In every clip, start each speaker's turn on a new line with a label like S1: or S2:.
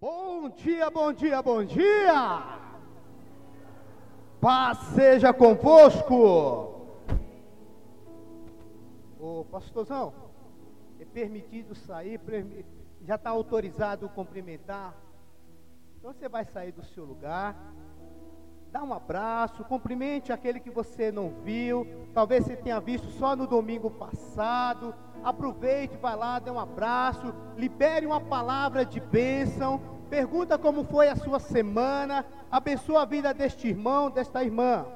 S1: Bom dia, bom dia, bom dia! Paz seja convosco! Ô pastorzão, é permitido sair, já está autorizado cumprimentar. Então você vai sair do seu lugar, dá um abraço, cumprimente aquele que você não viu, talvez você tenha visto só no domingo passado. Aproveite, vai lá, dê um abraço, libere uma palavra de bênção, pergunta como foi a sua semana, abençoa a vida deste irmão, desta irmã.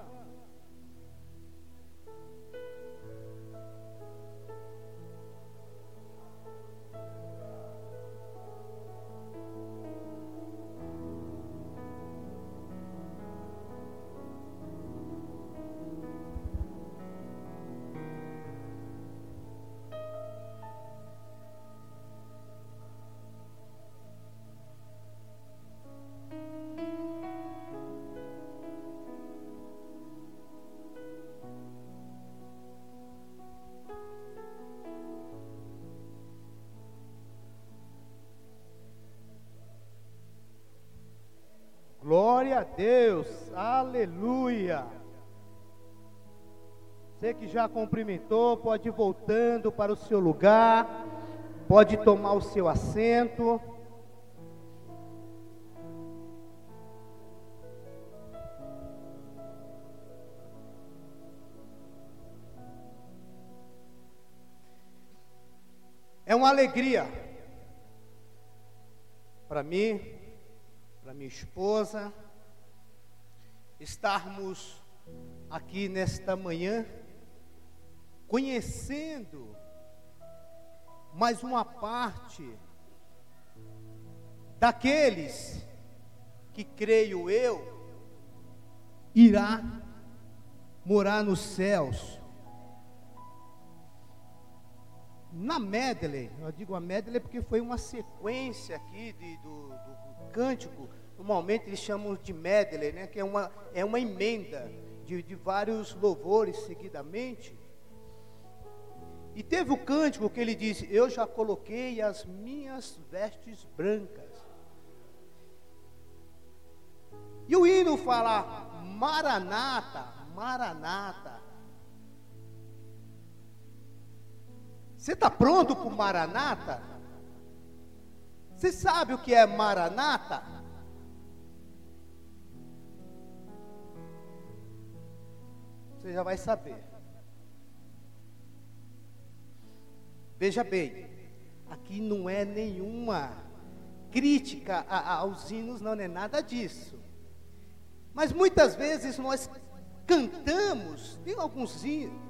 S1: Já cumprimentou, pode ir voltando para o seu lugar, pode tomar o seu assento. É uma alegria para mim para minha esposa, estarmos aqui nesta manhã, conhecendo mais uma parte daqueles que, creio eu, irá morar nos céus. Na medley, eu digo a medley porque foi uma sequência aqui de, do, do cântico, normalmente eles chamam de medley, né, que é uma, é uma emenda de, de vários louvores seguidamente. E teve o cântico que ele disse: Eu já coloquei as minhas vestes brancas. E o hino fala: Maranata, Maranata. Você está pronto para Maranata? Você sabe o que é maranata? Você já vai saber. Veja bem, aqui não é nenhuma crítica aos hinos, não é nada disso. Mas muitas vezes nós cantamos, tem alguns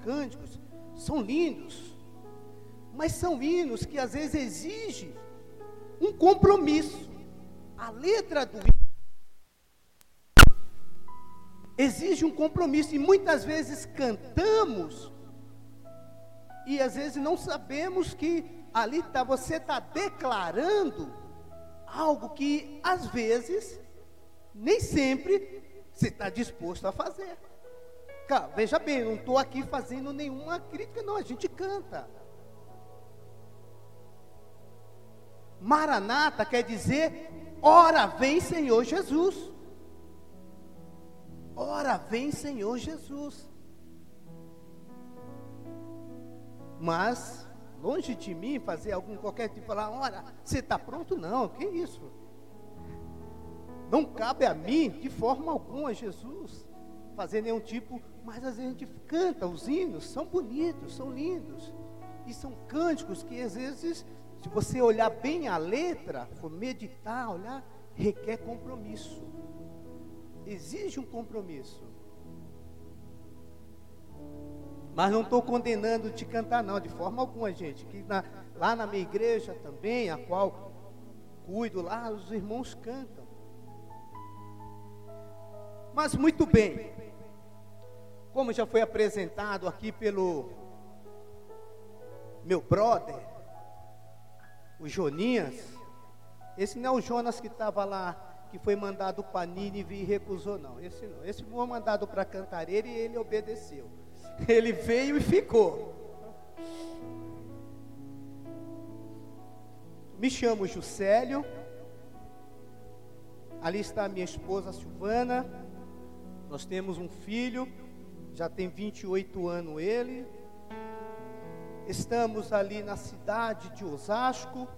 S1: cânticos, são lindos, mas são hinos que às vezes exigem um compromisso. A letra do exige um compromisso e muitas vezes cantamos e às vezes não sabemos que ali tá, você está declarando algo que às vezes nem sempre você está disposto a fazer. Cara, veja bem, não estou aqui fazendo nenhuma crítica, não, a gente canta. Maranata quer dizer, ora vem Senhor Jesus. Ora vem Senhor Jesus. Mas, longe de mim fazer algum qualquer tipo, falar, ora, você está pronto? Não, que isso? Não cabe a mim, de forma alguma, Jesus, fazer nenhum tipo, mas às vezes a gente canta, os hinos são bonitos, são lindos, e são cânticos que às vezes se você olhar bem a letra, for meditar, olhar, requer compromisso. Exige um compromisso. Mas não estou condenando te cantar, não, de forma alguma, gente. Que na, lá na minha igreja também, a qual cuido lá, os irmãos cantam. Mas muito bem, como já foi apresentado aqui pelo meu brother, o Jonias, esse não é o Jonas que estava lá, que foi mandado para Nínive e recusou, não. Esse não. Esse foi mandado para Cantareira e ele obedeceu. Ele veio e ficou. Me chamo Juscelio, Ali está minha esposa Silvana. Nós temos um filho, já tem 28 anos ele. Estamos ali na cidade de Osasco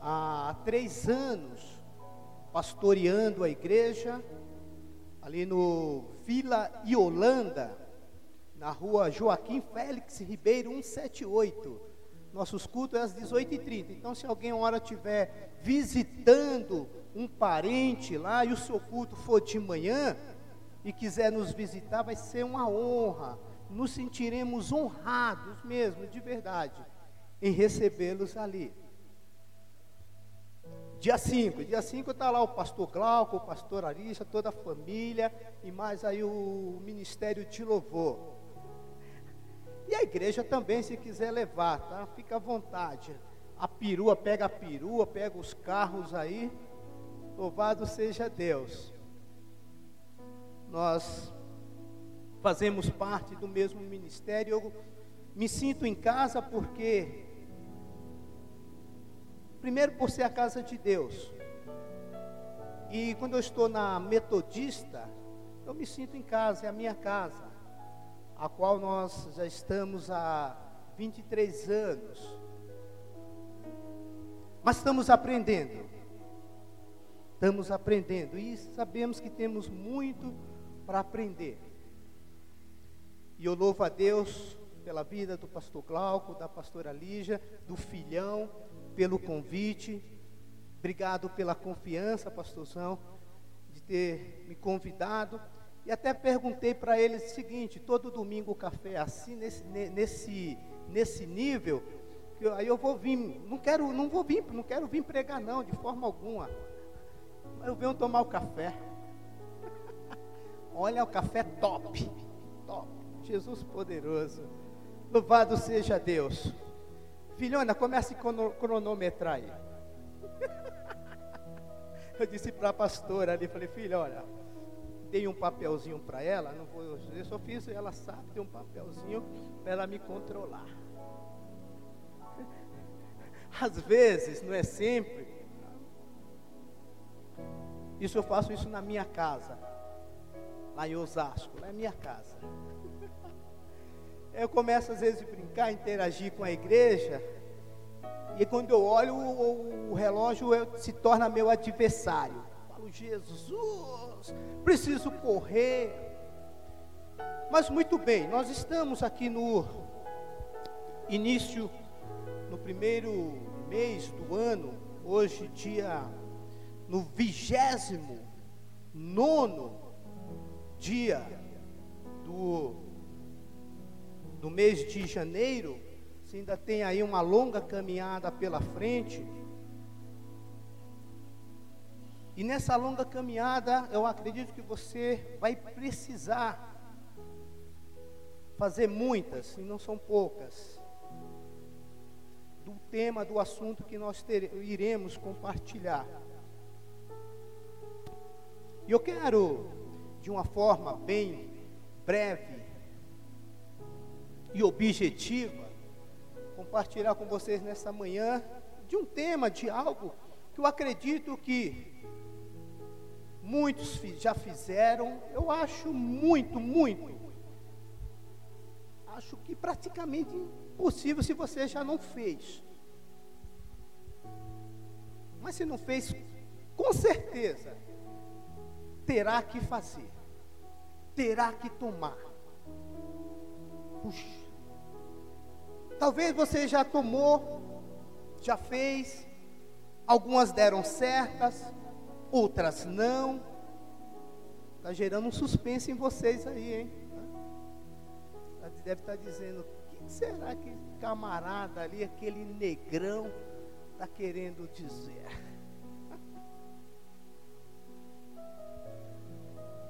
S1: há três anos, pastoreando a igreja, ali no Vila Iolanda, na rua Joaquim Félix Ribeiro 178. Nossos cultos é às 18h30. Então, se alguém uma hora estiver visitando um parente lá e o seu culto for de manhã e quiser nos visitar, vai ser uma honra. Nos sentiremos honrados mesmo, de verdade, em recebê-los ali. Dia 5, dia 5 está lá o pastor Glauco, o pastor Arisha, toda a família e mais aí o ministério de louvor. E a igreja também, se quiser levar, tá? Fica à vontade. A perua, pega a perua, pega os carros aí. Louvado seja Deus. Nós fazemos parte do mesmo ministério. Eu me sinto em casa porque Primeiro, por ser a casa de Deus. E quando eu estou na metodista, eu me sinto em casa, é a minha casa, a qual nós já estamos há 23 anos. Mas estamos aprendendo. Estamos aprendendo e sabemos que temos muito para aprender. E eu louvo a Deus pela vida do pastor Glauco, da pastora Lígia, do filhão pelo convite. Obrigado pela confiança, pastorzão, de ter me convidado. E até perguntei para ele o seguinte: todo domingo o café é assim, nesse, nesse, nesse nível, que aí eu vou vir, não quero, não vou vir, não quero vir pregar não, de forma alguma. Eu venho tomar o café. Olha o café top, top. Jesus poderoso. Louvado seja Deus. Filhona, comece a cronometrar aí. Eu disse para a pastora ali, falei, filha, olha, dei um papelzinho para ela, não vou, eu só fiz, ela sabe, dei um papelzinho para ela me controlar. Às vezes, não é sempre. Isso eu faço isso na minha casa, lá em Osasco, lá é minha casa. Eu começo às vezes a brincar, interagir com a igreja. E quando eu olho, o, o relógio se torna meu adversário. Jesus, preciso correr. Mas muito bem, nós estamos aqui no início, no primeiro mês do ano, hoje, dia, no vigésimo nono dia do no mês de janeiro, você ainda tem aí uma longa caminhada pela frente. E nessa longa caminhada, eu acredito que você vai precisar fazer muitas, e não são poucas, do tema, do assunto que nós iremos compartilhar. E eu quero, de uma forma bem breve, e objetiva, compartilhar com vocês nessa manhã de um tema, de algo que eu acredito que muitos já fizeram, eu acho muito, muito. Acho que praticamente impossível se você já não fez. Mas se não fez, com certeza terá que fazer, terá que tomar. Puxa, Talvez você já tomou, já fez, algumas deram certas, outras não. Está gerando um suspense em vocês aí, hein? Deve estar tá dizendo, o que será que camarada ali, aquele negrão, está querendo dizer?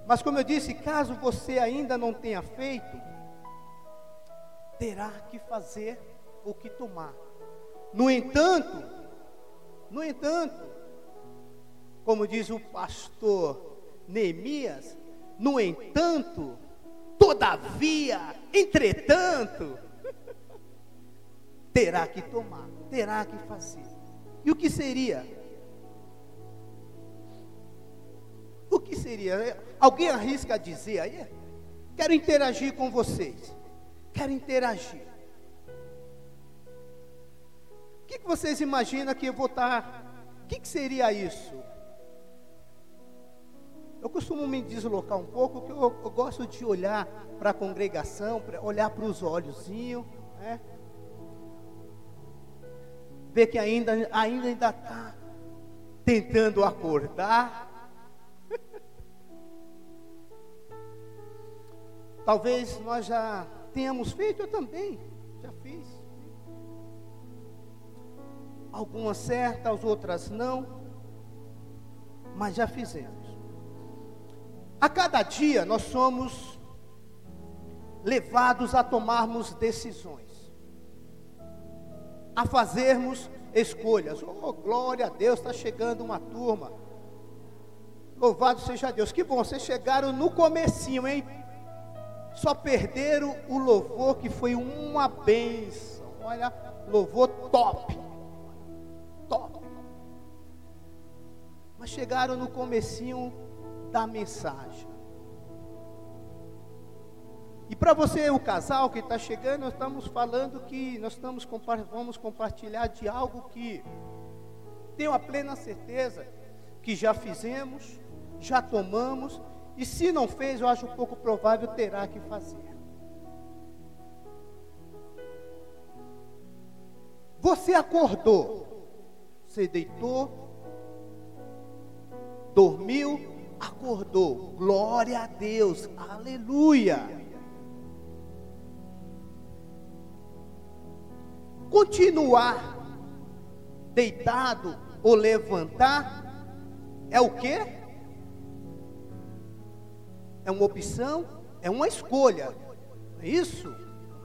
S1: Mas como eu disse, caso você ainda não tenha feito, terá que fazer o que tomar. No entanto, no entanto, como diz o pastor Neemias, no entanto, todavia, entretanto, terá que tomar, terá que fazer. E o que seria? seria? Alguém arrisca dizer aí? Quero interagir com vocês. Quero interagir. O que, que vocês imaginam que eu vou estar? O que, que seria isso? Eu costumo me deslocar um pouco, porque eu, eu gosto de olhar para a congregação, pra olhar para os olhozinhos, né? ver que ainda ainda ainda está tentando acordar. Talvez nós já tenhamos feito, eu também já fiz. Algumas certas, outras não, mas já fizemos. A cada dia nós somos levados a tomarmos decisões, a fazermos escolhas. Oh, glória a Deus, está chegando uma turma. Louvado seja Deus. Que bom, vocês chegaram no comecinho, hein? Só perderam o louvor que foi uma benção. Olha, louvor top. Top. Mas chegaram no comecinho da mensagem. E para você, o casal que está chegando, nós estamos falando que nós estamos vamos compartilhar de algo que tenho a plena certeza que já fizemos, já tomamos, e se não fez, eu acho pouco provável terá que fazer. Você acordou, você deitou, dormiu, acordou. Glória a Deus, aleluia. Continuar deitado ou levantar é o que? É uma opção, é uma escolha. É isso?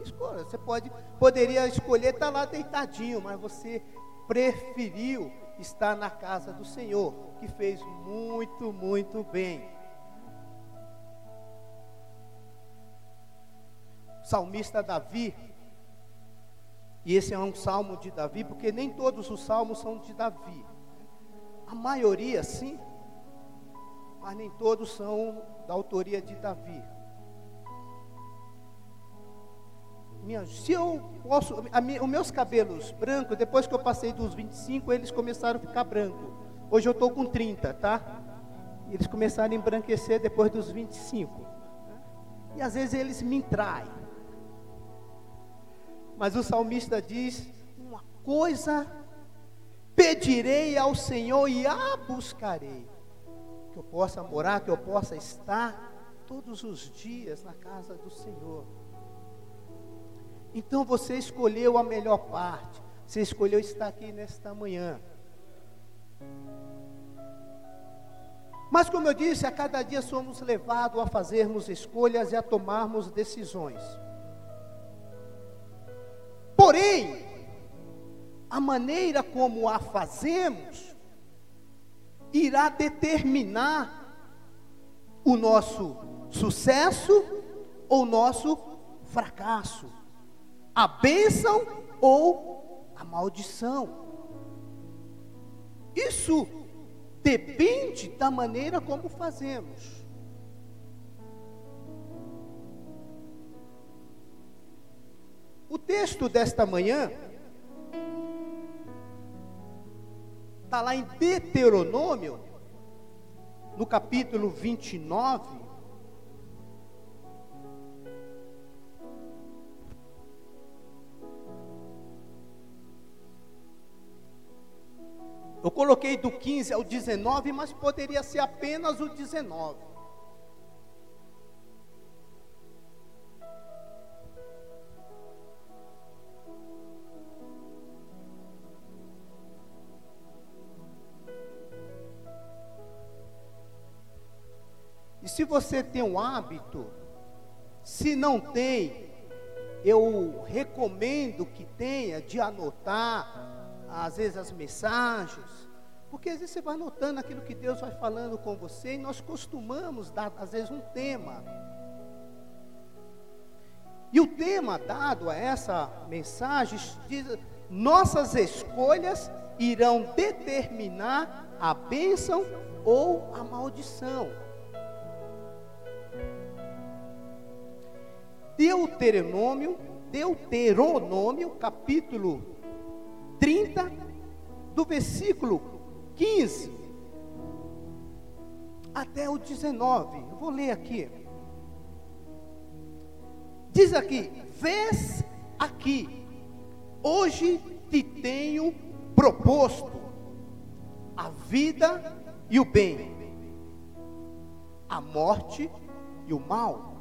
S1: Escolha. Você pode, poderia escolher estar lá deitadinho, mas você preferiu estar na casa do Senhor, que fez muito, muito bem. O salmista Davi, e esse é um salmo de Davi, porque nem todos os salmos são de Davi. A maioria sim, mas nem todos são da autoria de Davi. Minha, se eu posso, minha, os meus cabelos brancos, depois que eu passei dos 25, eles começaram a ficar brancos. Hoje eu estou com 30, tá? Eles começaram a embranquecer depois dos 25. E às vezes eles me traem. Mas o salmista diz: Uma coisa pedirei ao Senhor e a buscarei. Que eu possa morar, que eu possa estar todos os dias na casa do Senhor. Então você escolheu a melhor parte. Você escolheu estar aqui nesta manhã. Mas como eu disse, a cada dia somos levados a fazermos escolhas e a tomarmos decisões. Porém, a maneira como a fazemos irá determinar o nosso sucesso ou o nosso fracasso a bênção ou a maldição. Isso depende da maneira como fazemos. O texto desta manhã está lá em Deuteronômio, no capítulo 29, coloquei do 15 ao 19, mas poderia ser apenas o 19. E se você tem um hábito, se não tem, eu recomendo que tenha de anotar às vezes as mensagens, porque às vezes você vai notando aquilo que Deus vai falando com você e nós costumamos dar, às vezes, um tema. E o tema dado a essa mensagem diz: nossas escolhas irão determinar a bênção ou a maldição. Deuteronômio, Deuteronômio, capítulo 30, do versículo 15 até o 19. Eu vou ler aqui. Diz aqui: Vês aqui, hoje te tenho proposto a vida e o bem, a morte e o mal.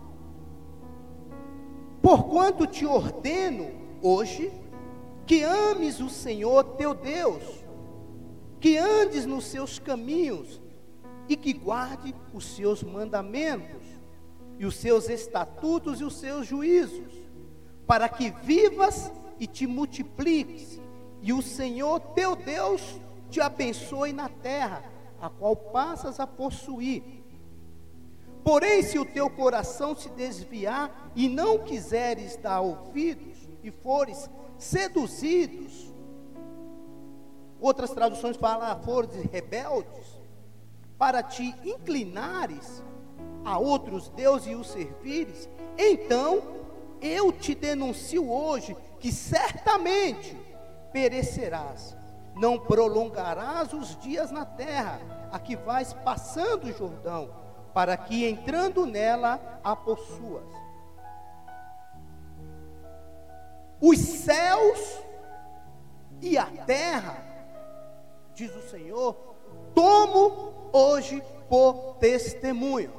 S1: Porquanto te ordeno hoje que ames o Senhor teu Deus, que andes nos seus caminhos e que guarde os seus mandamentos e os seus estatutos e os seus juízos, para que vivas e te multipliques, e o Senhor teu Deus te abençoe na terra, a qual passas a possuir. Porém, se o teu coração se desviar e não quiseres dar ouvidos, e fores seduzidos, outras traduções falam, fores rebeldes, para te inclinares a outros deuses e os servires, então eu te denuncio hoje que certamente perecerás, não prolongarás os dias na terra, a que vais passando o Jordão, para que entrando nela a possuas. Os céus e a terra, diz o Senhor, tomo hoje por testemunho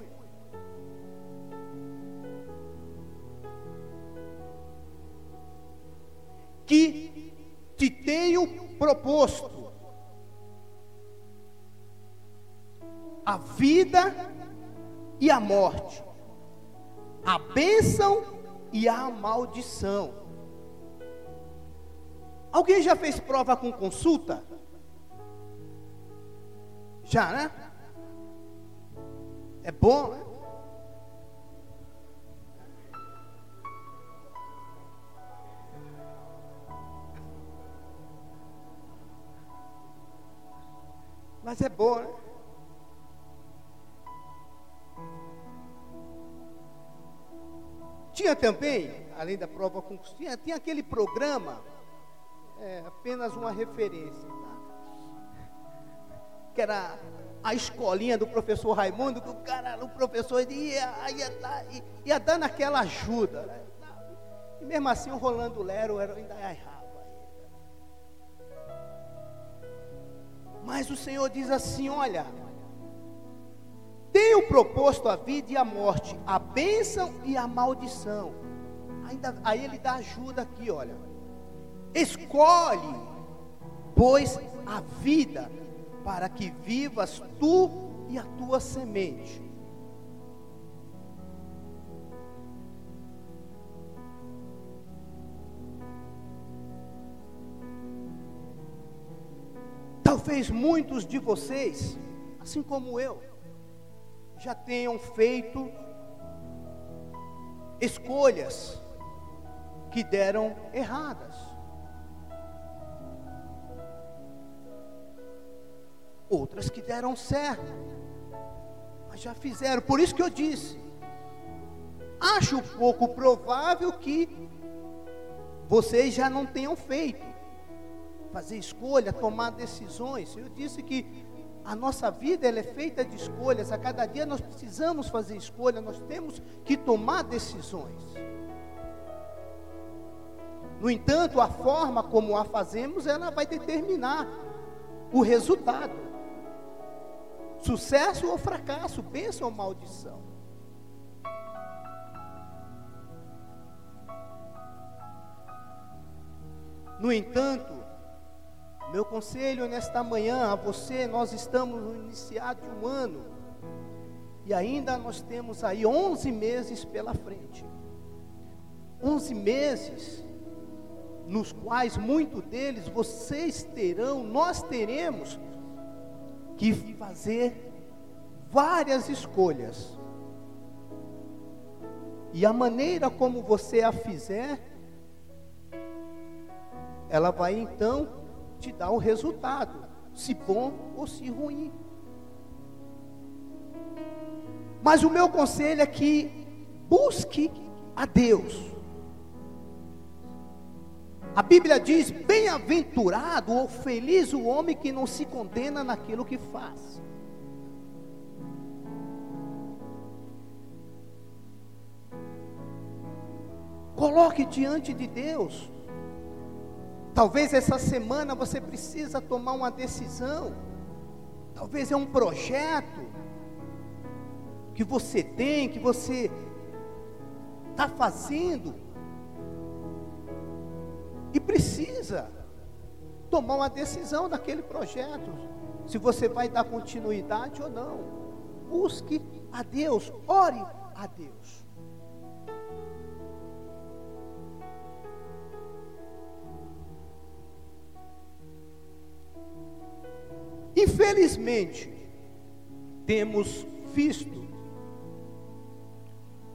S1: que te tenho proposto a vida e a morte, a bênção e a maldição. Alguém já fez prova com consulta? Já, né? É bom, né? Mas é bom, né? Tinha também, além da prova concurso, tinha, tinha aquele programa, é, apenas uma referência, tá? que era a escolinha do professor Raimundo, que o cara, o professor ia, ia, ia, ia dando aquela ajuda. Né? E mesmo assim o Rolando Lero era, ainda errava. Mas o Senhor diz assim: olha, tenho proposto a vida e a morte, a bênção e a maldição. Ainda, aí ele dá ajuda aqui, olha. Escolhe, pois, a vida, para que vivas tu e a tua semente. Talvez muitos de vocês, assim como eu, já tenham feito escolhas que deram erradas. Outras que deram certo, mas já fizeram. Por isso que eu disse: acho pouco provável que vocês já não tenham feito fazer escolha, tomar decisões. Eu disse que a nossa vida ela é feita de escolhas. A cada dia nós precisamos fazer escolha, nós temos que tomar decisões. No entanto, a forma como a fazemos, ela vai determinar o resultado. Sucesso ou fracasso, bênção ou maldição. No entanto, meu conselho nesta manhã a você, nós estamos no iniciado de um ano e ainda nós temos aí 11 meses pela frente. 11 meses nos quais muito deles vocês terão, nós teremos que fazer várias escolhas. E a maneira como você a fizer, ela vai então te dá o resultado, se bom ou se ruim. Mas o meu conselho é que busque a Deus. A Bíblia diz: bem-aventurado ou feliz o homem que não se condena naquilo que faz. Coloque diante de Deus. Talvez essa semana você precisa tomar uma decisão. Talvez é um projeto que você tem, que você está fazendo. E precisa tomar uma decisão daquele projeto. Se você vai dar continuidade ou não. Busque a Deus, ore a Deus. Infelizmente, temos visto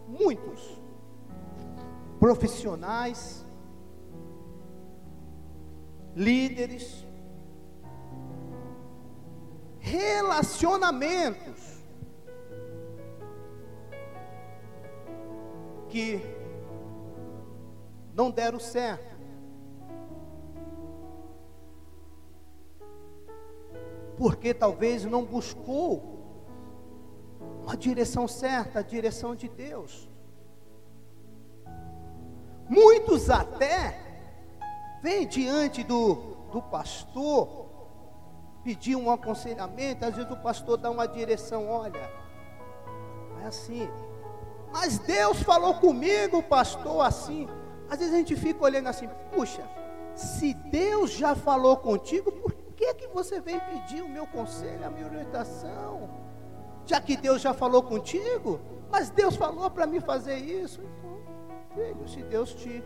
S1: muitos profissionais, líderes, relacionamentos que não deram certo. porque talvez não buscou uma direção certa, a direção de Deus. Muitos até vêm diante do, do pastor pedir um aconselhamento, às vezes o pastor dá uma direção, olha, é assim. Mas Deus falou comigo, pastor, assim. Às vezes a gente fica olhando assim, puxa, se Deus já falou contigo, por que que você vem pedir o meu conselho, a minha orientação? Já que Deus já falou contigo, mas Deus falou para mim fazer isso. Então, filho, se Deus te.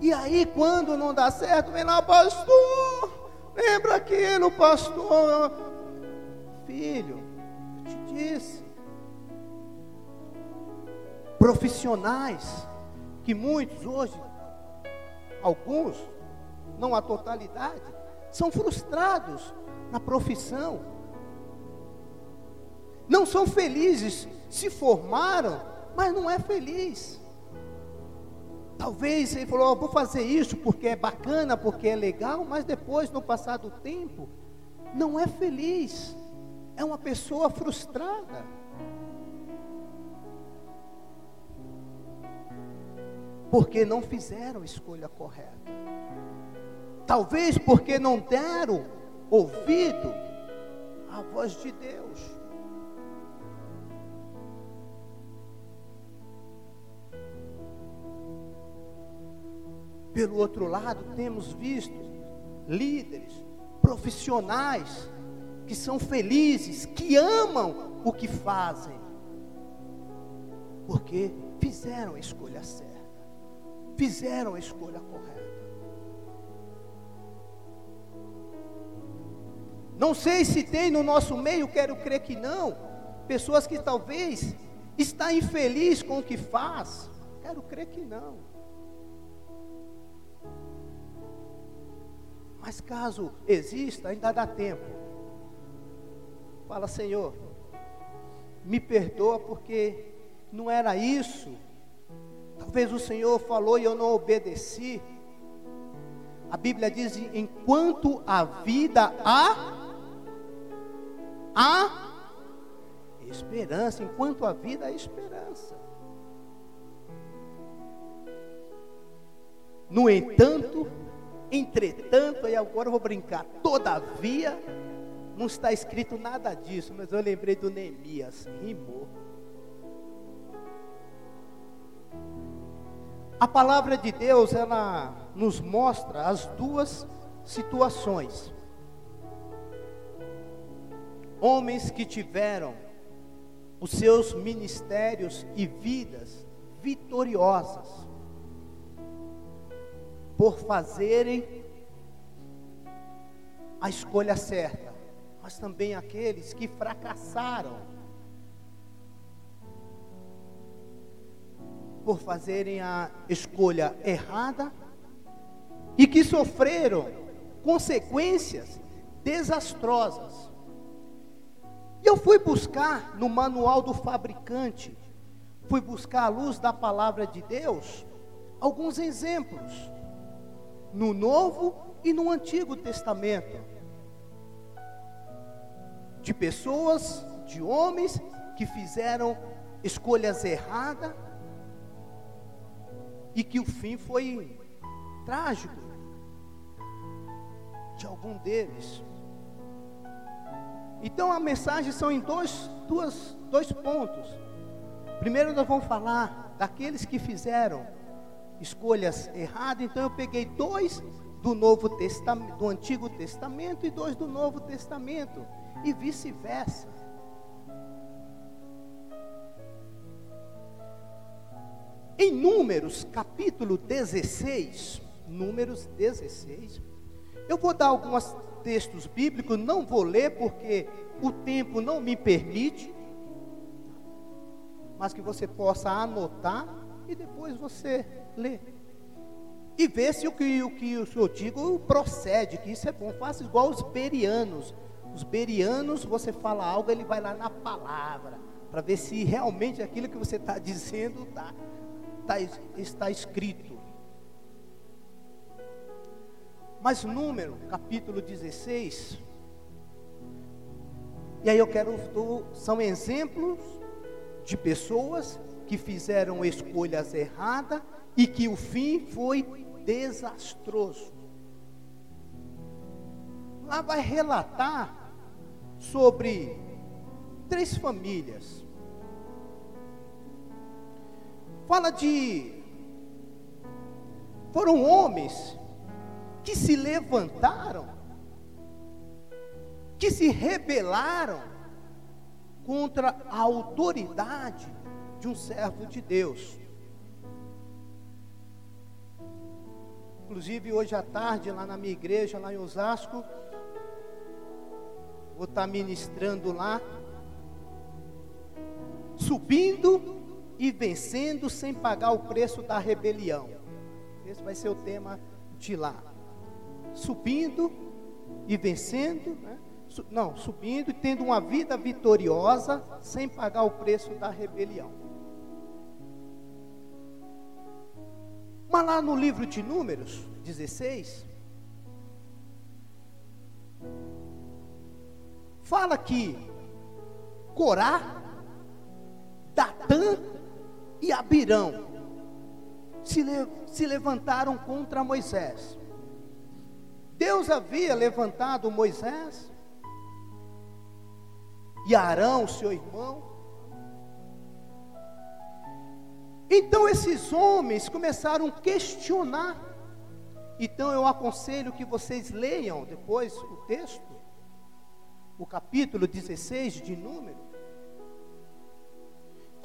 S1: E aí, quando não dá certo, vem lá, pastor. Lembra aquilo, pastor. Filho, eu te disse. Profissionais, que muitos hoje, alguns, não a totalidade, são frustrados na profissão, não são felizes, se formaram, mas não é feliz. Talvez ele falou, oh, vou fazer isso porque é bacana, porque é legal, mas depois, no passar do tempo, não é feliz. É uma pessoa frustrada. Porque não fizeram a escolha correta. Talvez porque não deram ouvido à voz de Deus. Pelo outro lado, temos visto líderes, profissionais, que são felizes, que amam o que fazem, porque fizeram a escolha certa, fizeram a escolha correta. Não sei se tem no nosso meio, quero crer que não. Pessoas que talvez está infeliz com o que faz. Quero crer que não. Mas caso exista, ainda dá tempo. Fala, Senhor, me perdoa porque não era isso. Talvez o Senhor falou e eu não obedeci. A Bíblia diz: enquanto a vida há há esperança, enquanto a vida há esperança. No entanto, entretanto, e agora eu vou brincar, todavia, não está escrito nada disso, mas eu lembrei do Neemias, rimou. A palavra de Deus, ela nos mostra as duas situações. Homens que tiveram os seus ministérios e vidas vitoriosas por fazerem a escolha certa, mas também aqueles que fracassaram por fazerem a escolha errada e que sofreram consequências desastrosas. E eu fui buscar no manual do fabricante fui buscar a luz da palavra de Deus alguns exemplos no Novo e no Antigo Testamento de pessoas, de homens que fizeram escolhas erradas e que o fim foi trágico de algum deles. Então a mensagem são em dois, duas, dois pontos. Primeiro nós vamos falar daqueles que fizeram escolhas erradas. Então eu peguei dois do Novo Testamento, do Antigo Testamento e dois do Novo Testamento e vice-versa. Em Números, capítulo 16, Números 16, eu vou dar alguns textos bíblicos, não vou ler porque o tempo não me permite, mas que você possa anotar e depois você lê. E ver se o que, o que senhor digo procede, que isso é bom. Faça igual os berianos. Os berianos, você fala algo, ele vai lá na palavra, para ver se realmente aquilo que você está dizendo está está, está escrito. Mas número, capítulo 16. E aí eu quero, são exemplos de pessoas que fizeram escolhas erradas e que o fim foi desastroso. Lá vai relatar sobre três famílias fala de. Foram homens que se levantaram, que se rebelaram contra a autoridade de um servo de Deus. Inclusive, hoje à tarde, lá na minha igreja, lá em Osasco, vou estar ministrando lá, subindo e vencendo sem pagar o preço da rebelião. Esse vai ser o tema de lá. Subindo e vencendo, né? não, subindo e tendo uma vida vitoriosa sem pagar o preço da rebelião. Mas lá no livro de Números 16, fala que Corá, Datã e Abirão se, le se levantaram contra Moisés. Deus havia levantado Moisés e Arão, seu irmão. Então esses homens começaram a questionar. Então eu aconselho que vocês leiam depois o texto, o capítulo 16 de Números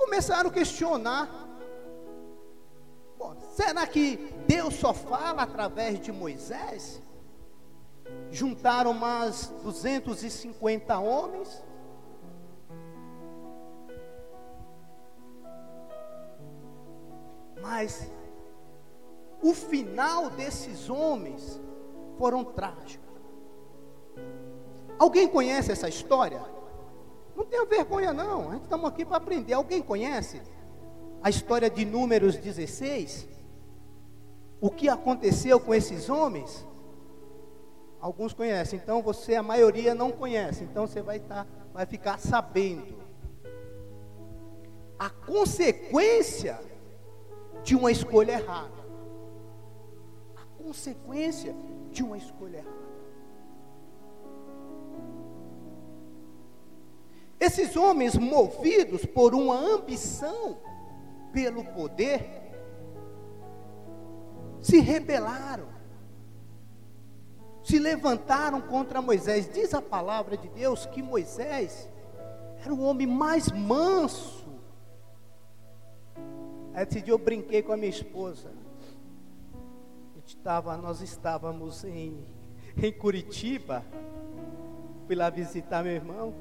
S1: começaram a questionar. Bom, será que Deus só fala através de Moisés? Juntaram mais 250 homens. Mas o final desses homens foram trágicos. Alguém conhece essa história? Não tenha vergonha, não. A gente estamos aqui para aprender. Alguém conhece a história de Números 16? O que aconteceu com esses homens? Alguns conhecem, então você, a maioria, não conhece. Então você vai, tá, vai ficar sabendo. A consequência de uma escolha errada. A consequência de uma escolha errada. Esses homens, movidos por uma ambição pelo poder, se rebelaram, se levantaram contra Moisés. Diz a palavra de Deus que Moisés era o homem mais manso. Esse dia eu brinquei com a minha esposa. Estava, nós estávamos em, em Curitiba, fui lá visitar meu irmão.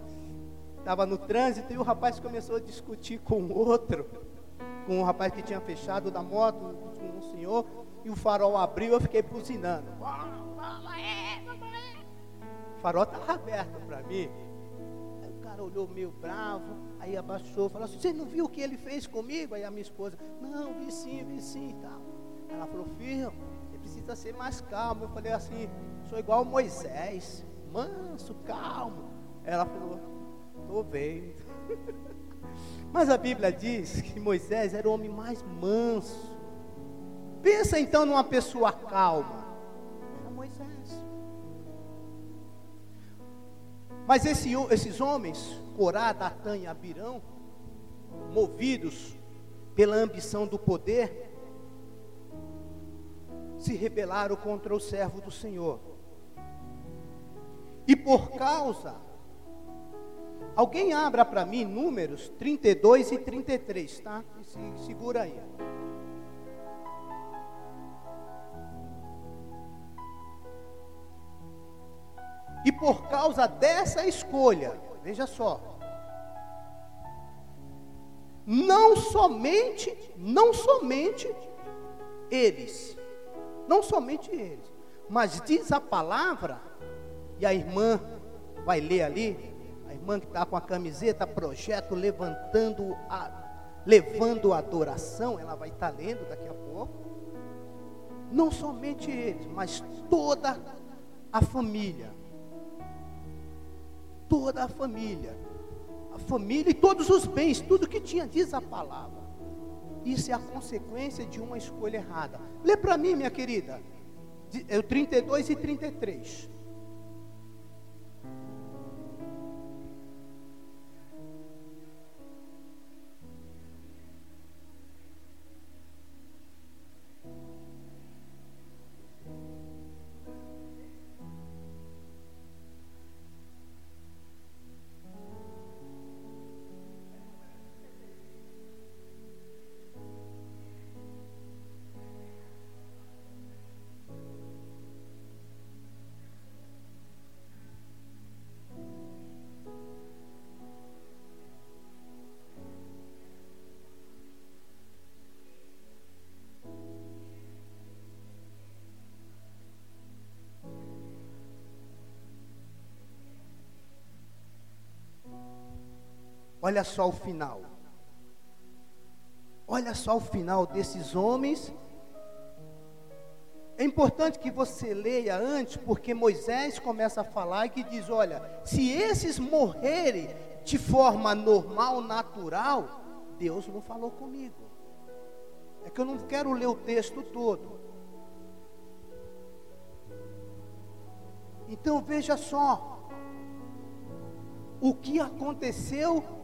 S1: Estava no trânsito e o rapaz começou a discutir com outro, com o rapaz que tinha fechado da moto, com um senhor, e o farol abriu, eu fiquei buzinando. O farol estava aberto para mim. Cara olhou meio bravo, aí abaixou, falou assim: Você não viu o que ele fez comigo? Aí a minha esposa: Não, vi sim, vi sim e tal. Ela falou: Filho, você precisa ser mais calmo. Eu falei assim: Sou igual Moisés, manso, calmo. Ela falou: Estou vendo. Mas a Bíblia diz que Moisés era o homem mais manso. Pensa então numa pessoa calma. Era Moisés. Mas esse, esses homens, Corá, Datã e Abirão, movidos pela ambição do poder, se rebelaram contra o servo do Senhor. E por causa Alguém abra para mim números 32 e 33, tá? Se, segura aí. E por causa dessa escolha, veja só, não somente, não somente eles, não somente eles, mas diz a palavra, e a irmã vai ler ali, a irmã que está com a camiseta, projeto levantando a, levando a adoração, ela vai estar tá lendo daqui a pouco. Não somente eles, mas toda a família. Toda a família. A família e todos os bens, tudo que tinha, diz a palavra. Isso é a consequência de uma escolha errada. Lê para mim, minha querida. É o 32 e 33. Olha só o final. Olha só o final desses homens. É importante que você leia antes, porque Moisés começa a falar e que diz: olha, se esses morrerem de forma normal, natural, Deus não falou comigo. É que eu não quero ler o texto todo. Então veja só o que aconteceu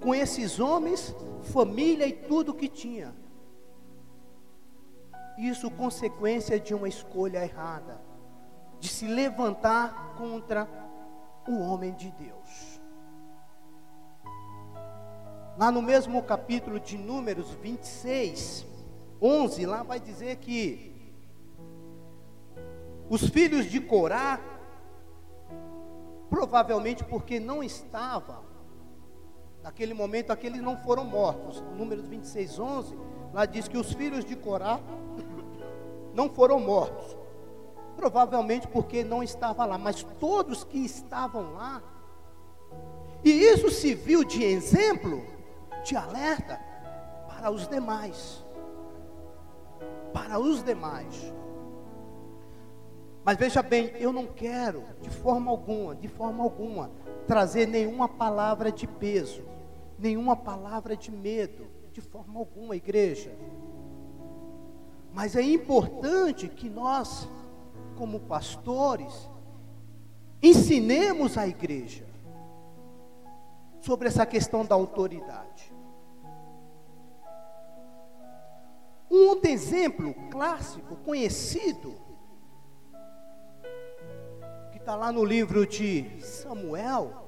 S1: com esses homens, família e tudo que tinha. Isso consequência de uma escolha errada, de se levantar contra o homem de Deus. Lá no mesmo capítulo de Números 26, 11, lá vai dizer que os filhos de Corá, provavelmente porque não estavam Naquele momento, aqueles não foram mortos. Números 26, 11, lá diz que os filhos de Corá não foram mortos. Provavelmente porque não estava lá, mas todos que estavam lá. E isso se viu de exemplo, de alerta para os demais. Para os demais. Mas veja bem, eu não quero de forma alguma, de forma alguma, trazer nenhuma palavra de peso nenhuma palavra de medo, de forma alguma, igreja. Mas é importante que nós, como pastores, ensinemos a igreja sobre essa questão da autoridade. Um outro exemplo clássico, conhecido, que está lá no livro de Samuel,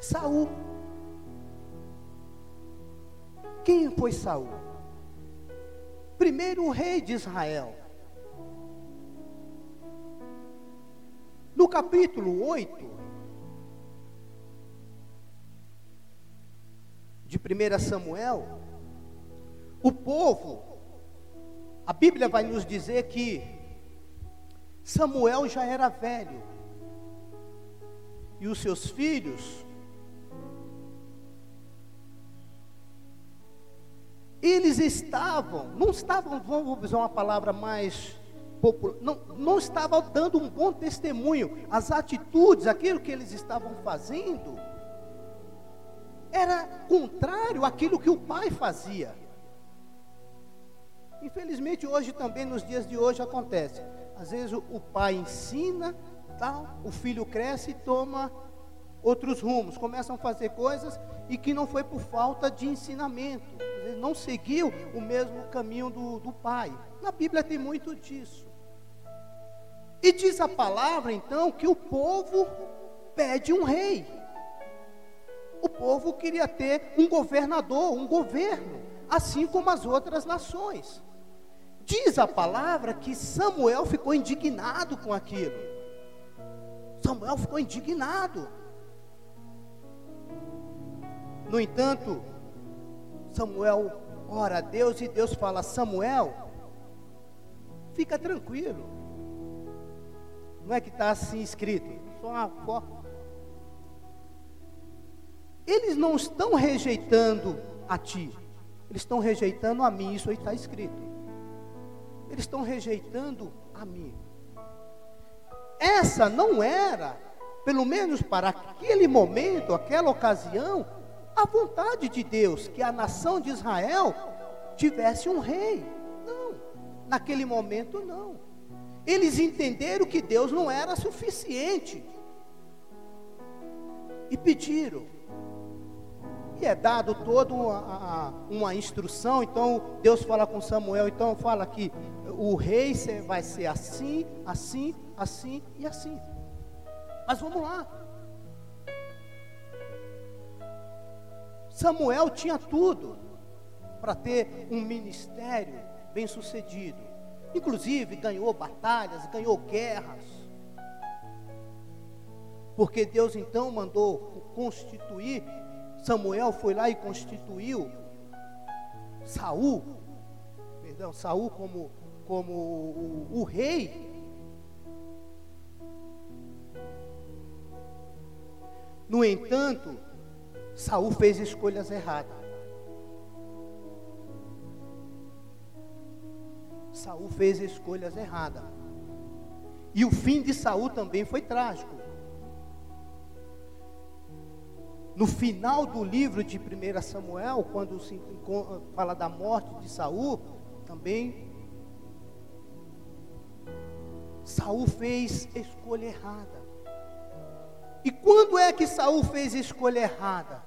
S1: Saul. Quem foi Saul? Primeiro o rei de Israel. No capítulo 8 de 1 Samuel, o povo, a Bíblia vai nos dizer que Samuel já era velho, e os seus filhos eles estavam, não estavam, vamos usar uma palavra mais popular, não, não estavam dando um bom testemunho. As atitudes, aquilo que eles estavam fazendo, era contrário àquilo que o pai fazia. Infelizmente, hoje também, nos dias de hoje, acontece. Às vezes o, pai ensina, o filho cresce e toma outros rumos, começam a fazer coisas e que não foi por falta de ensinamento, não seguiu o mesmo caminho do, do pai. Na Bíblia tem muito disso. E diz a palavra então que o povo pede um rei. O povo queria ter um governador, um governo, assim como as outras nações. Diz a palavra que Samuel ficou indignado com aquilo. Samuel ficou indignado. No entanto, Samuel ora a Deus e Deus fala: Samuel, fica tranquilo. Não é que está assim escrito, só uma foto. Eles não estão rejeitando a ti, eles estão rejeitando a mim, isso aí está escrito. Eles estão rejeitando a mim. Essa não era, pelo menos para aquele momento, aquela ocasião, a vontade de Deus que a nação de Israel tivesse um rei. Não, naquele momento não. Eles entenderam que Deus não era suficiente e pediram. E é dado toda uma, uma, instrução. Então Deus fala com Samuel. Então fala que o rei vai ser assim, assim, assim e assim. Mas vamos lá. Samuel tinha tudo para ter um ministério bem sucedido. Inclusive ganhou batalhas, ganhou guerras. Porque Deus então mandou constituir Samuel foi lá e constituiu Saul, perdão, Saul como, como o, o, o rei. No entanto, Saul fez escolhas erradas. Saul fez escolhas erradas. E o fim de Saul também foi trágico. No final do livro de 1 Samuel, quando se fala da morte de Saul, também Saul fez escolha errada. E quando é que Saul fez escolha errada?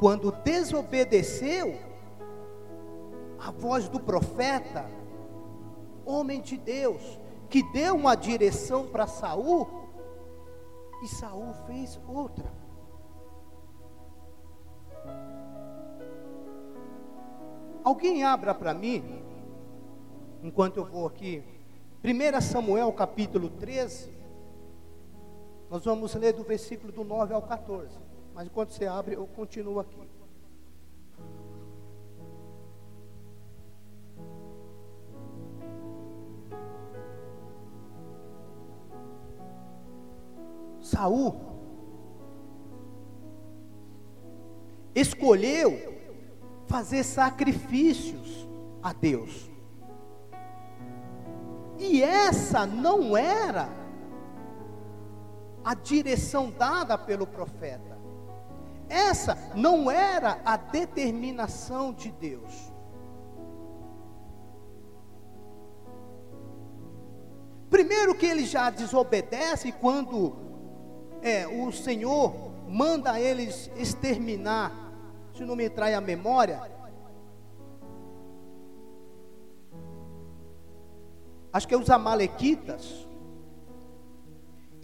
S1: Quando desobedeceu a voz do profeta, homem de Deus, que deu uma direção para Saul, e Saul fez outra. Alguém abra para mim, enquanto eu vou aqui, 1 Samuel capítulo 13. Nós vamos ler do versículo do 9 ao 14. Mas enquanto você abre, eu continuo aqui. Saul escolheu fazer sacrifícios a Deus. E essa não era a direção dada pelo profeta. Essa não era a determinação de Deus. Primeiro que ele já desobedece quando é, o Senhor manda eles exterminar se não me trai a memória, acho que é os Amalequitas,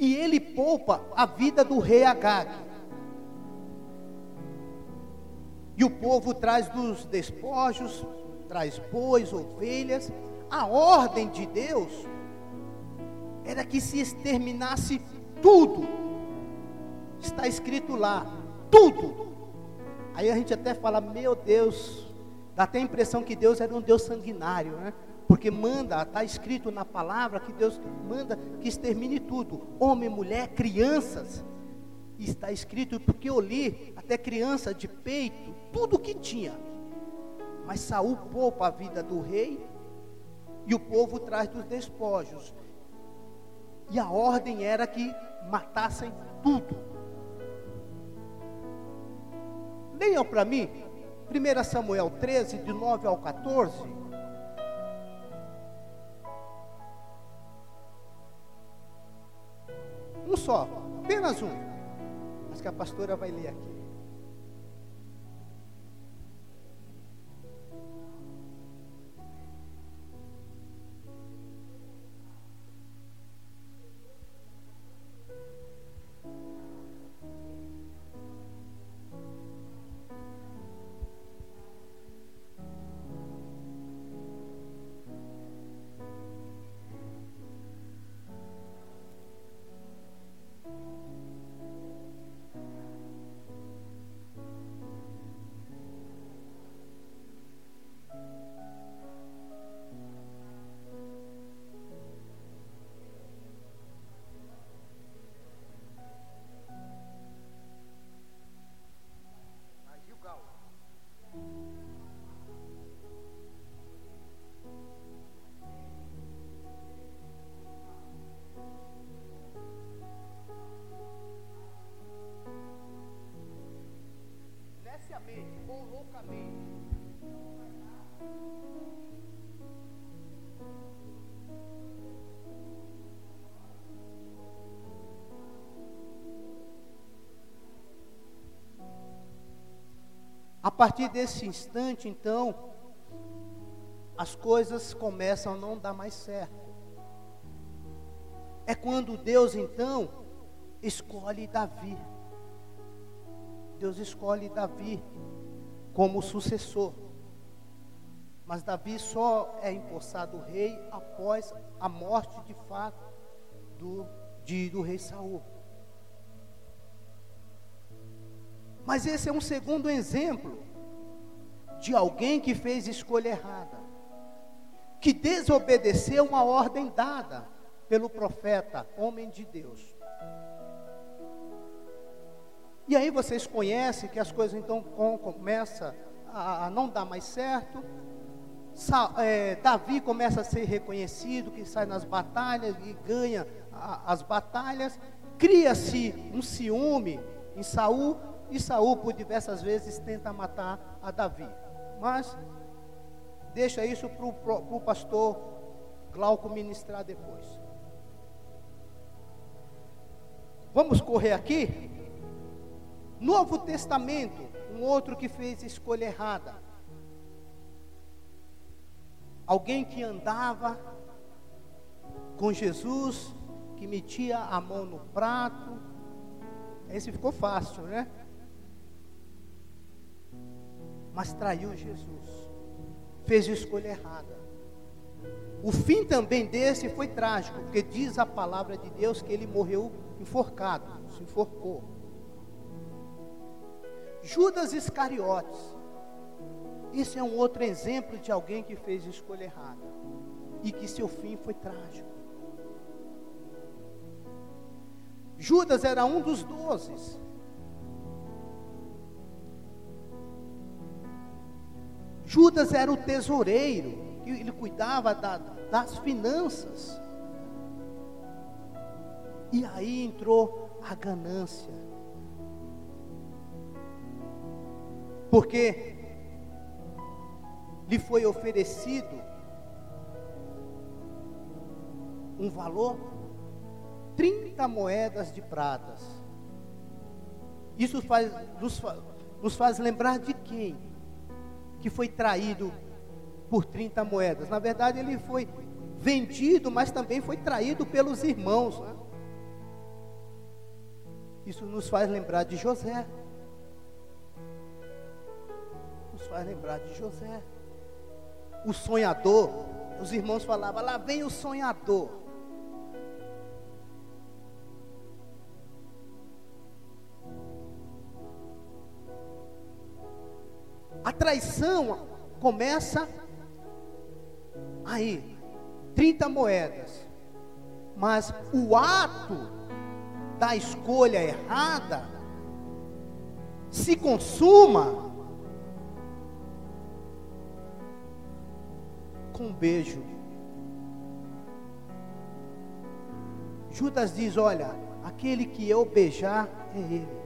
S1: e ele poupa a vida do rei Agag. E o povo traz dos despojos, traz bois, ovelhas. A ordem de Deus era que se exterminasse tudo. Está escrito lá, tudo. Aí a gente até fala, meu Deus, dá até a impressão que Deus era um Deus sanguinário, né? Porque manda, está escrito na palavra que Deus manda que extermine tudo: homem, mulher, crianças. Está escrito, porque eu li, até criança de peito, tudo que tinha. Mas Saul poupa a vida do rei e o povo traz dos despojos. E a ordem era que matassem tudo. Leiam para mim, 1 Samuel 13, de 9 ao 14. Um só, apenas um. Mas que a pastora vai ler aqui. A partir desse instante, então, as coisas começam a não dar mais certo. É quando Deus, então, escolhe Davi. Deus escolhe Davi como sucessor. Mas Davi só é empossado rei após a morte de fato do, de, do rei Saul. Mas esse é um segundo exemplo de alguém que fez escolha errada, que desobedeceu uma ordem dada pelo profeta, homem de Deus. E aí vocês conhecem que as coisas então começam a, não dar mais certo. É, Davi começa a ser reconhecido, que sai nas batalhas e ganha as batalhas. Cria-se um ciúme em Saul e Saul por diversas vezes tenta matar a Davi. Mas deixa isso para o pastor Glauco ministrar depois. Vamos correr aqui? Novo Testamento, um outro que fez escolha errada. Alguém que andava com Jesus, que metia a mão no prato. Esse ficou fácil, né? Mas traiu Jesus. Fez a escolha errada. O fim também desse foi trágico, porque diz a palavra de Deus que ele morreu enforcado, se enforcou. Judas Iscariotes. Isso é um outro exemplo de alguém que fez escolha errada e que seu fim foi trágico. Judas era um dos doze. Judas era o tesoureiro, ele cuidava da, das finanças. E aí entrou a ganância. porque lhe foi oferecido um valor 30 moedas de pratas. Isso faz, nos, nos faz lembrar de quem que foi traído por 30 moedas. Na verdade, ele foi vendido, mas também foi traído pelos irmãos. Isso nos faz lembrar de José. faz lembrar de José. O sonhador, os irmãos falavam, lá vem o sonhador. Traição começa aí, 30 moedas. Mas o ato da escolha errada se consuma com um beijo. Judas diz: Olha, aquele que eu beijar é ele.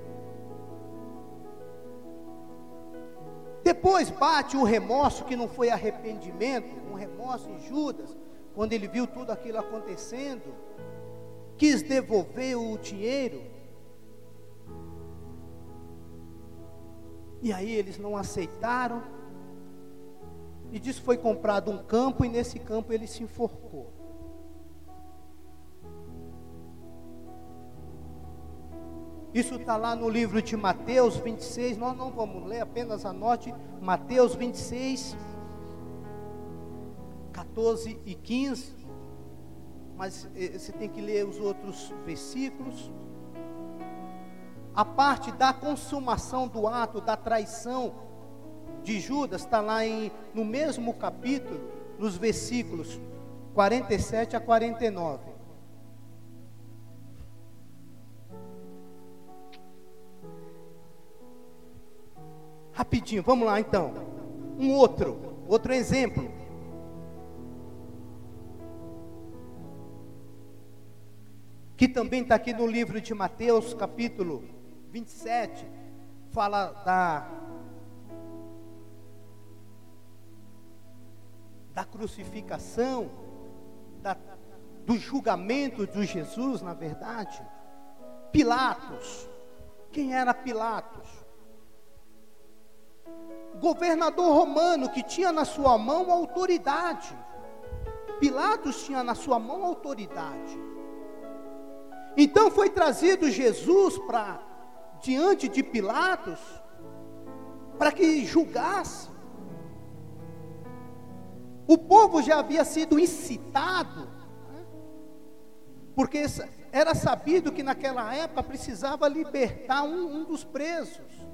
S1: Depois bate o remorso, que não foi arrependimento, um remorso em Judas, quando ele viu tudo aquilo acontecendo, quis devolver o dinheiro. E aí eles não aceitaram. E disse foi comprado um campo e nesse campo ele se enforcou. Isso está lá no livro de Mateus 26. Nós não vamos ler, apenas anote Mateus 26, 14 e 15. Mas eh, você tem que ler os outros versículos. A parte da consumação do ato da traição de Judas está lá em, no mesmo capítulo, nos versículos 47 a 49. Rapidinho, vamos lá então. Um outro, outro exemplo. Que também está aqui no livro de Mateus, capítulo 27, fala da da crucificação, da, do julgamento de Jesus, na verdade. Pilatos. Quem era Pilatos? Governador romano que tinha na sua mão autoridade. Pilatos tinha na sua mão autoridade. Então foi trazido Jesus para diante de Pilatos para que julgasse. O povo já havia sido incitado, né? porque era sabido que naquela época precisava libertar um, um dos presos.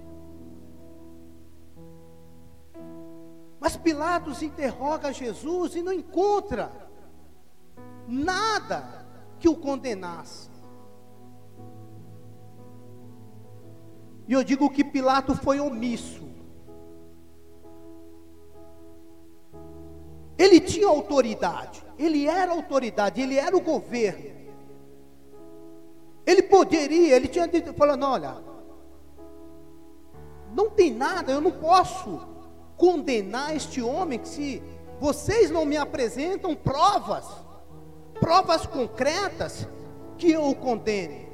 S1: Mas Pilatos interroga Jesus e não encontra nada que o condenasse. E eu digo que Pilatos foi omisso. Ele tinha autoridade, ele era autoridade, ele era o governo. Ele poderia, ele tinha dito, falando: olha, não tem nada, eu não posso condenar este homem se vocês não me apresentam provas, provas concretas que eu o condene.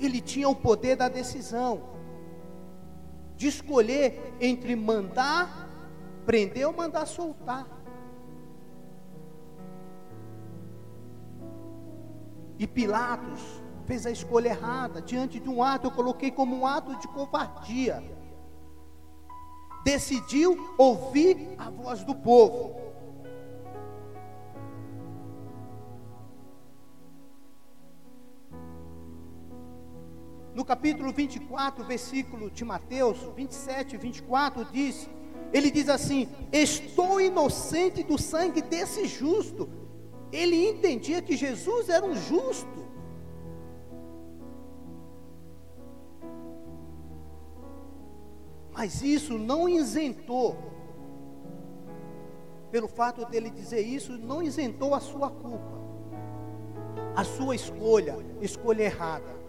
S1: Ele tinha o poder da decisão, de escolher entre mandar prender ou mandar soltar. E Pilatos fez a escolha errada. Diante de um ato, eu coloquei como um ato de covardia. Decidiu ouvir a voz do povo. No capítulo 24, versículo de Mateus, 27 e 24, diz: Ele diz assim: Estou inocente do sangue desse justo. Ele entendia que Jesus era um justo. Mas isso não isentou, pelo fato dele dizer isso, não isentou a sua culpa, a sua escolha, escolha errada.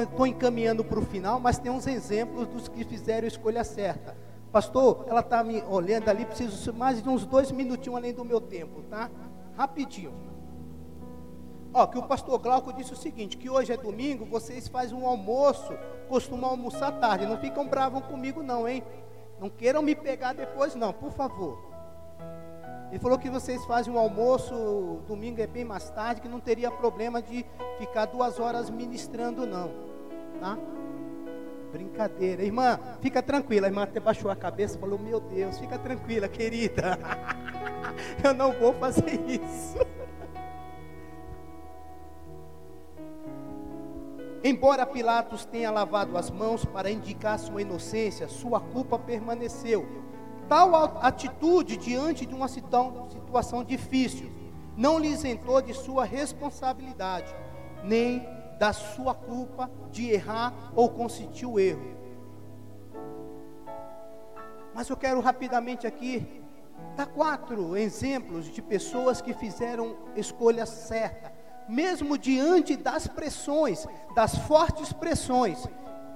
S1: Estou encaminhando para o final, mas tem uns exemplos dos que fizeram a escolha certa. Pastor, ela está me olhando ali, preciso mais de uns dois minutinhos além do meu tempo, tá? Rapidinho. Ó, que o pastor Glauco disse o seguinte, que hoje é domingo, vocês fazem um almoço, costumam almoçar tarde, não ficam bravos comigo não, hein? Não queiram me pegar depois não, por favor. Ele falou que vocês fazem um almoço, domingo é bem mais tarde, que não teria problema de ficar duas horas ministrando não, tá? Brincadeira, irmã, fica tranquila, a irmã até baixou a cabeça e falou, meu Deus, fica tranquila, querida, eu não vou fazer isso. Embora Pilatos tenha lavado as mãos para indicar sua inocência, sua culpa permaneceu. Tal atitude diante de uma situação difícil não lhe isentou de sua responsabilidade, nem da sua culpa de errar ou consentir o erro. Mas eu quero rapidamente aqui dar quatro exemplos de pessoas que fizeram escolha certa, mesmo diante das pressões, das fortes pressões,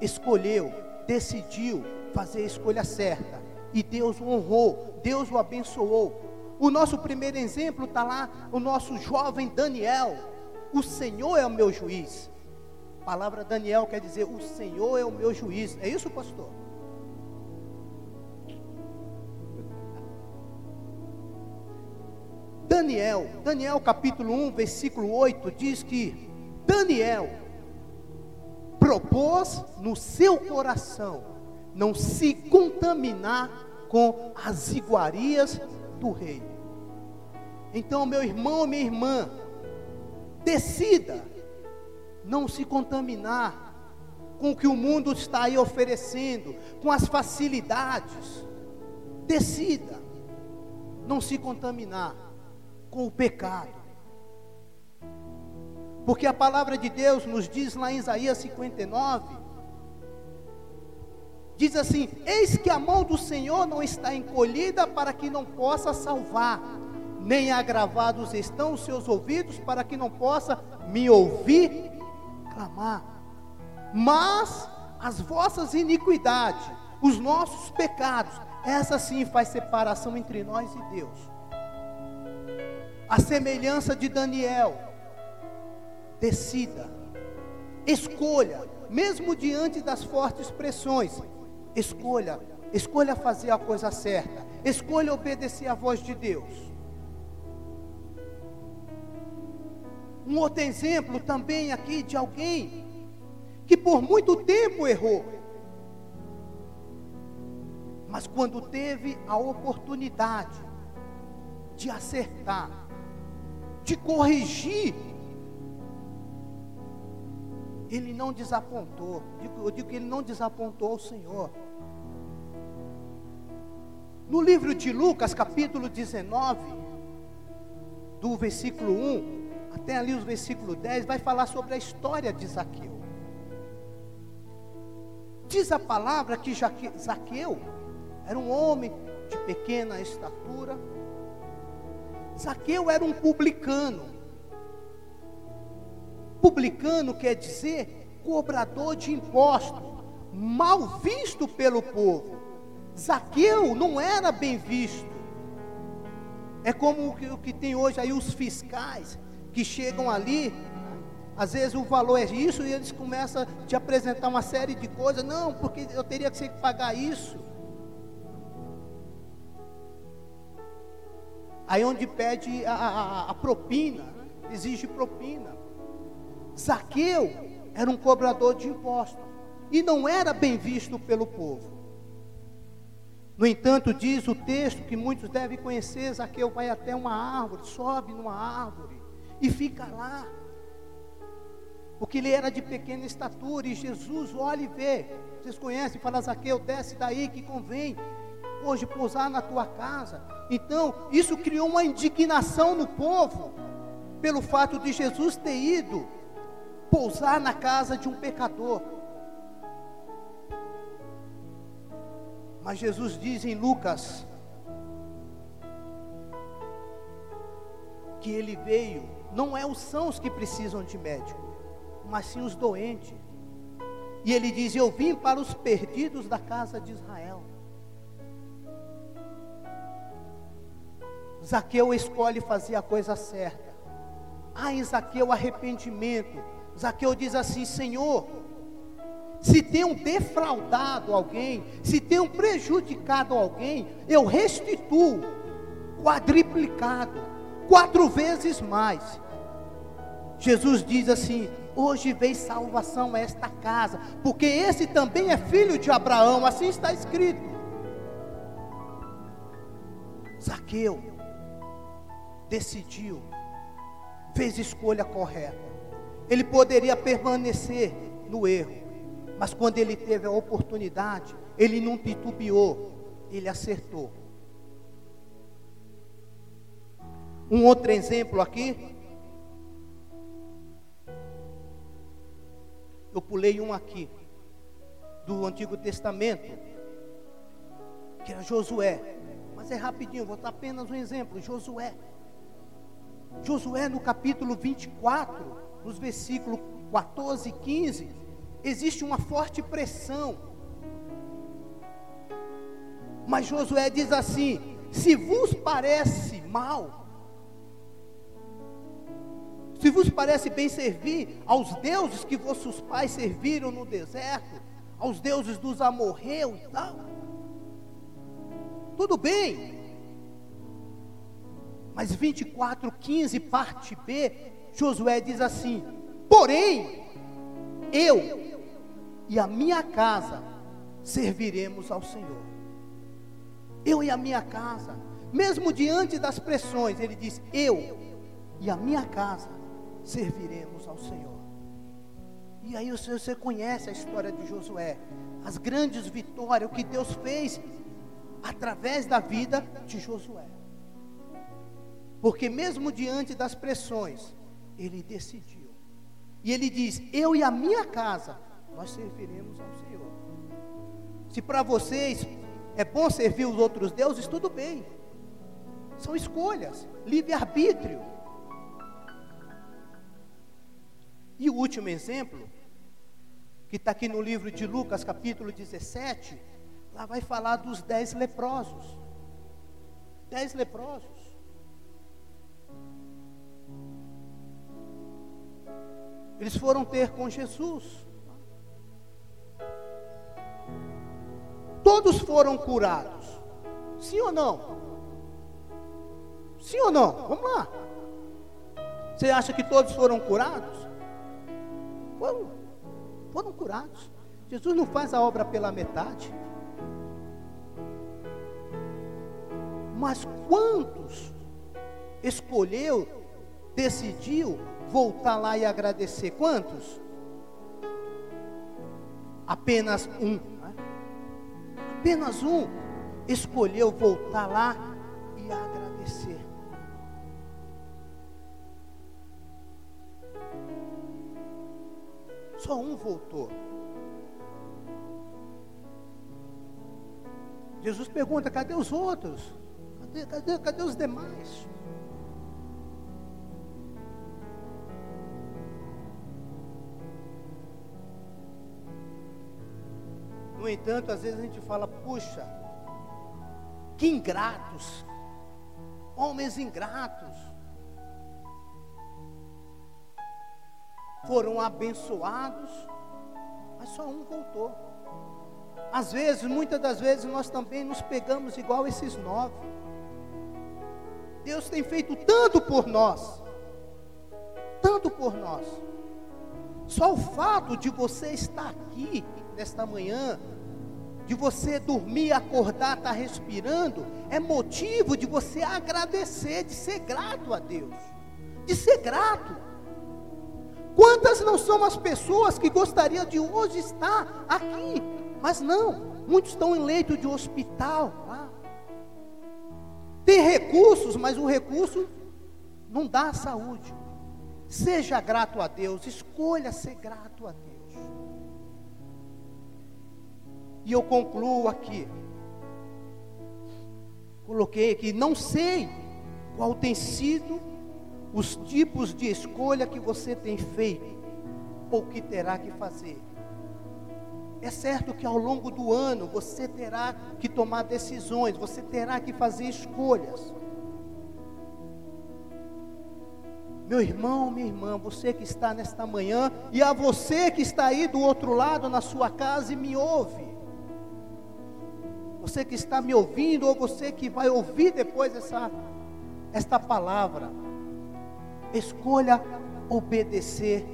S1: escolheu, decidiu fazer a escolha certa. E Deus o honrou, Deus o abençoou. O nosso primeiro exemplo está lá, o nosso jovem Daniel. O Senhor é o meu juiz. A palavra Daniel quer dizer: O Senhor é o meu juiz. É isso, pastor? Daniel, Daniel capítulo 1, versículo 8, diz que Daniel propôs no seu coração não se contaminar com as iguarias do rei. Então, meu irmão, minha irmã, decida não se contaminar com o que o mundo está aí oferecendo, com as facilidades. Decida não se contaminar com o pecado. Porque a palavra de Deus nos diz lá em Isaías 59, Diz assim: Eis que a mão do Senhor não está encolhida para que não possa salvar, nem agravados estão os seus ouvidos para que não possa me ouvir clamar. Mas as vossas iniquidades, os nossos pecados, essa sim faz separação entre nós e Deus. A semelhança de Daniel, decida, escolha, mesmo diante das fortes pressões, Escolha, escolha fazer a coisa certa. Escolha obedecer à voz de Deus. Um outro exemplo também aqui de alguém que por muito tempo errou. Mas quando teve a oportunidade de acertar, de corrigir, ele não desapontou. Eu digo que ele não desapontou o Senhor. No livro de Lucas, capítulo 19, do versículo 1 até ali os versículo 10, vai falar sobre a história de Zaqueu. Diz a palavra que Zaqueu era um homem de pequena estatura. Zaqueu era um publicano. Publicano quer dizer cobrador de impostos, mal visto pelo povo. Zaqueu não era bem visto. É como o que, o que tem hoje aí os fiscais que chegam ali, às vezes o valor é isso e eles começam a te apresentar uma série de coisas. Não, porque eu teria que pagar isso. Aí onde pede a, a, a propina, exige propina. Zaqueu era um cobrador de impostos e não era bem visto pelo povo. No entanto, diz o texto que muitos devem conhecer: Zaqueu vai até uma árvore, sobe numa árvore e fica lá. Porque ele era de pequena estatura e Jesus olha e vê. Vocês conhecem, fala Zaqueu, desce daí que convém hoje pousar na tua casa. Então, isso criou uma indignação no povo pelo fato de Jesus ter ido pousar na casa de um pecador. Mas Jesus diz em Lucas que ele veio, não é os sãos que precisam de médico, mas sim os doentes. E ele diz: Eu vim para os perdidos da casa de Israel. Zaqueu escolhe fazer a coisa certa. Ah, em Zaqueu arrependimento. Zaqueu diz assim: Senhor, se tenham defraudado alguém, se tenham prejudicado alguém, eu restituo quadriplicado, quatro vezes mais. Jesus diz assim: Hoje veio salvação a esta casa, porque esse também é filho de Abraão, assim está escrito. Zaqueu decidiu, fez escolha correta. Ele poderia permanecer no erro, mas quando ele teve a oportunidade, ele não titubeou, ele acertou. Um outro exemplo aqui. Eu pulei um aqui, do Antigo Testamento, que era Josué. Mas é rapidinho, vou dar apenas um exemplo: Josué. Josué, no capítulo 24, nos versículos 14 e 15, existe uma forte pressão. Mas Josué diz assim: se vos parece mal, se vos parece bem servir aos deuses que vossos pais serviram no deserto, aos deuses dos amorreus e tal, tudo bem. Mas 24, 15, parte B, Josué diz assim: Porém, eu e a minha casa serviremos ao Senhor. Eu e a minha casa, mesmo diante das pressões, ele diz: Eu e a minha casa serviremos ao Senhor. E aí você conhece a história de Josué, as grandes vitórias, o que Deus fez através da vida de Josué. Porque mesmo diante das pressões, ele decidiu. E ele diz: Eu e a minha casa, nós serviremos ao Senhor. Se para vocês é bom servir os outros deuses, tudo bem. São escolhas, livre-arbítrio. E o último exemplo, que está aqui no livro de Lucas, capítulo 17, lá vai falar dos dez leprosos. Dez leprosos. Eles foram ter com Jesus. Todos foram curados. Sim ou não? Sim ou não? Vamos lá. Você acha que todos foram curados? Foram, foram curados. Jesus não faz a obra pela metade. Mas quantos escolheu, decidiu voltar lá e agradecer? Quantos? Apenas um. Né? Apenas um escolheu voltar lá e agradecer. Só um voltou. Jesus pergunta: cadê os outros? Cadê, cadê, cadê os demais? No entanto, às vezes a gente fala: puxa, que ingratos, homens ingratos. foram abençoados, mas só um voltou. Às vezes, muitas das vezes, nós também nos pegamos igual esses nove. Deus tem feito tanto por nós, tanto por nós. Só o fato de você estar aqui nesta manhã, de você dormir, acordar, estar tá respirando, é motivo de você agradecer, de ser grato a Deus, de ser grato. Quantas não são as pessoas que gostariam de hoje estar aqui, mas não, muitos estão em leito de hospital. Lá. Tem recursos, mas o recurso não dá saúde. Seja grato a Deus, escolha ser grato a Deus. E eu concluo aqui. Coloquei aqui, não sei qual tem sido os tipos de escolha que você tem feito ou que terá que fazer. É certo que ao longo do ano você terá que tomar decisões, você terá que fazer escolhas. Meu irmão, minha irmã, você que está nesta manhã e a você que está aí do outro lado na sua casa e me ouve. Você que está me ouvindo ou você que vai ouvir depois essa esta palavra. Escolha obedecer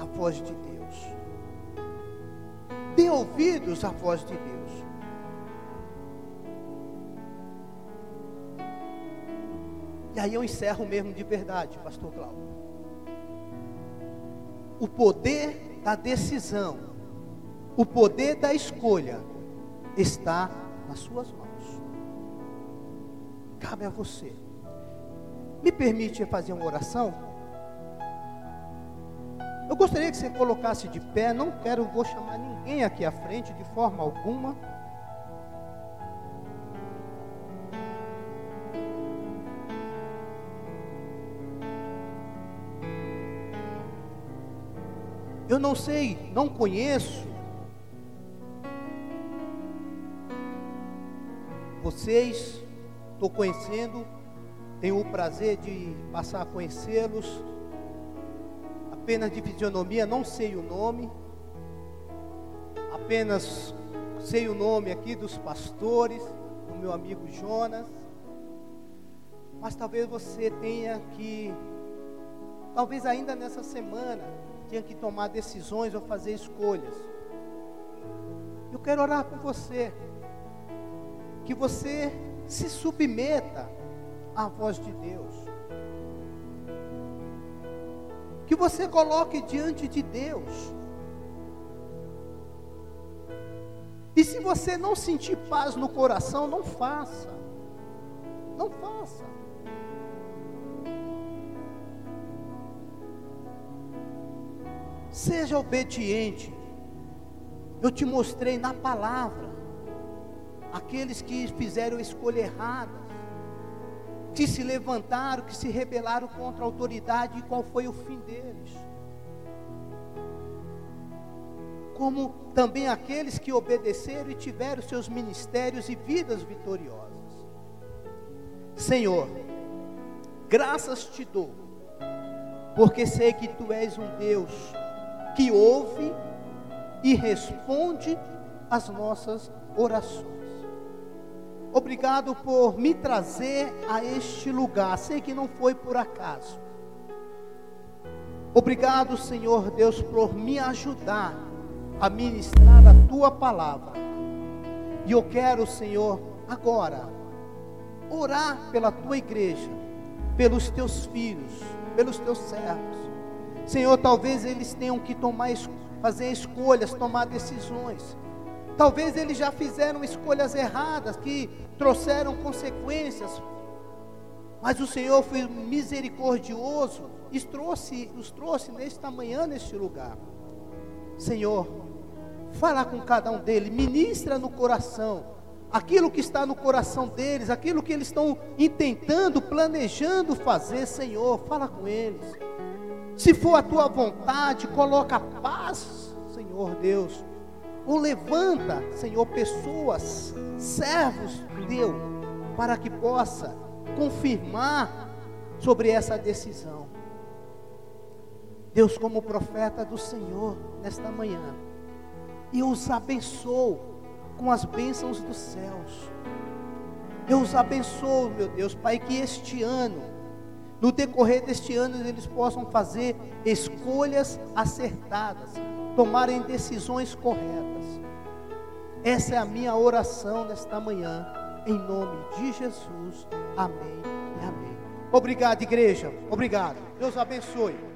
S1: à voz de Deus. Dê ouvidos à voz de Deus. E aí eu encerro mesmo de verdade, pastor Cláudio. O poder da decisão, o poder da escolha está nas suas mãos. Cabe a você. Me permite fazer uma oração? Eu gostaria que você colocasse de pé, não quero, vou chamar ninguém aqui à frente de forma alguma. Eu não sei, não conheço vocês, estou conhecendo, tenho o prazer de passar a conhecê-los, apenas de fisionomia, não sei o nome, apenas sei o nome aqui dos pastores, do meu amigo Jonas, mas talvez você tenha que, talvez ainda nessa semana, tenha que tomar decisões ou fazer escolhas. Eu quero orar por você que você se submeta à voz de Deus. Que você coloque diante de Deus. E se você não sentir paz no coração, não faça. Não faça. Seja obediente. Eu te mostrei na palavra aqueles que fizeram escolha errada, que se levantaram, que se rebelaram contra a autoridade, e qual foi o fim deles. Como também aqueles que obedeceram e tiveram seus ministérios e vidas vitoriosas. Senhor, graças te dou, porque sei que tu és um Deus que ouve e responde às nossas orações. Obrigado por me trazer a este lugar. Sei que não foi por acaso. Obrigado, Senhor Deus, por me ajudar a ministrar a tua palavra. E eu quero, Senhor, agora, orar pela tua igreja, pelos teus filhos, pelos teus servos. Senhor, talvez eles tenham que tomar, fazer escolhas, tomar decisões. Talvez eles já fizeram escolhas erradas que trouxeram consequências, mas o Senhor foi misericordioso e trouxe, os trouxe nesta manhã, neste lugar. Senhor, fala com cada um deles, ministra no coração, aquilo que está no coração deles, aquilo que eles estão intentando, planejando fazer, Senhor, fala com eles. Se for a tua vontade, coloca paz, Senhor Deus ou levanta, Senhor, pessoas, servos teu, para que possa confirmar sobre essa decisão. Deus, como profeta do Senhor, nesta manhã, eu os abençoo com as bênçãos dos céus. Eu os abençoo, meu Deus, Pai, que este ano, no decorrer deste ano, eles possam fazer escolhas acertadas, tomarem decisões corretas. Essa é a minha oração nesta manhã, em nome de Jesus. Amém e amém. Obrigado, igreja. Obrigado. Deus abençoe.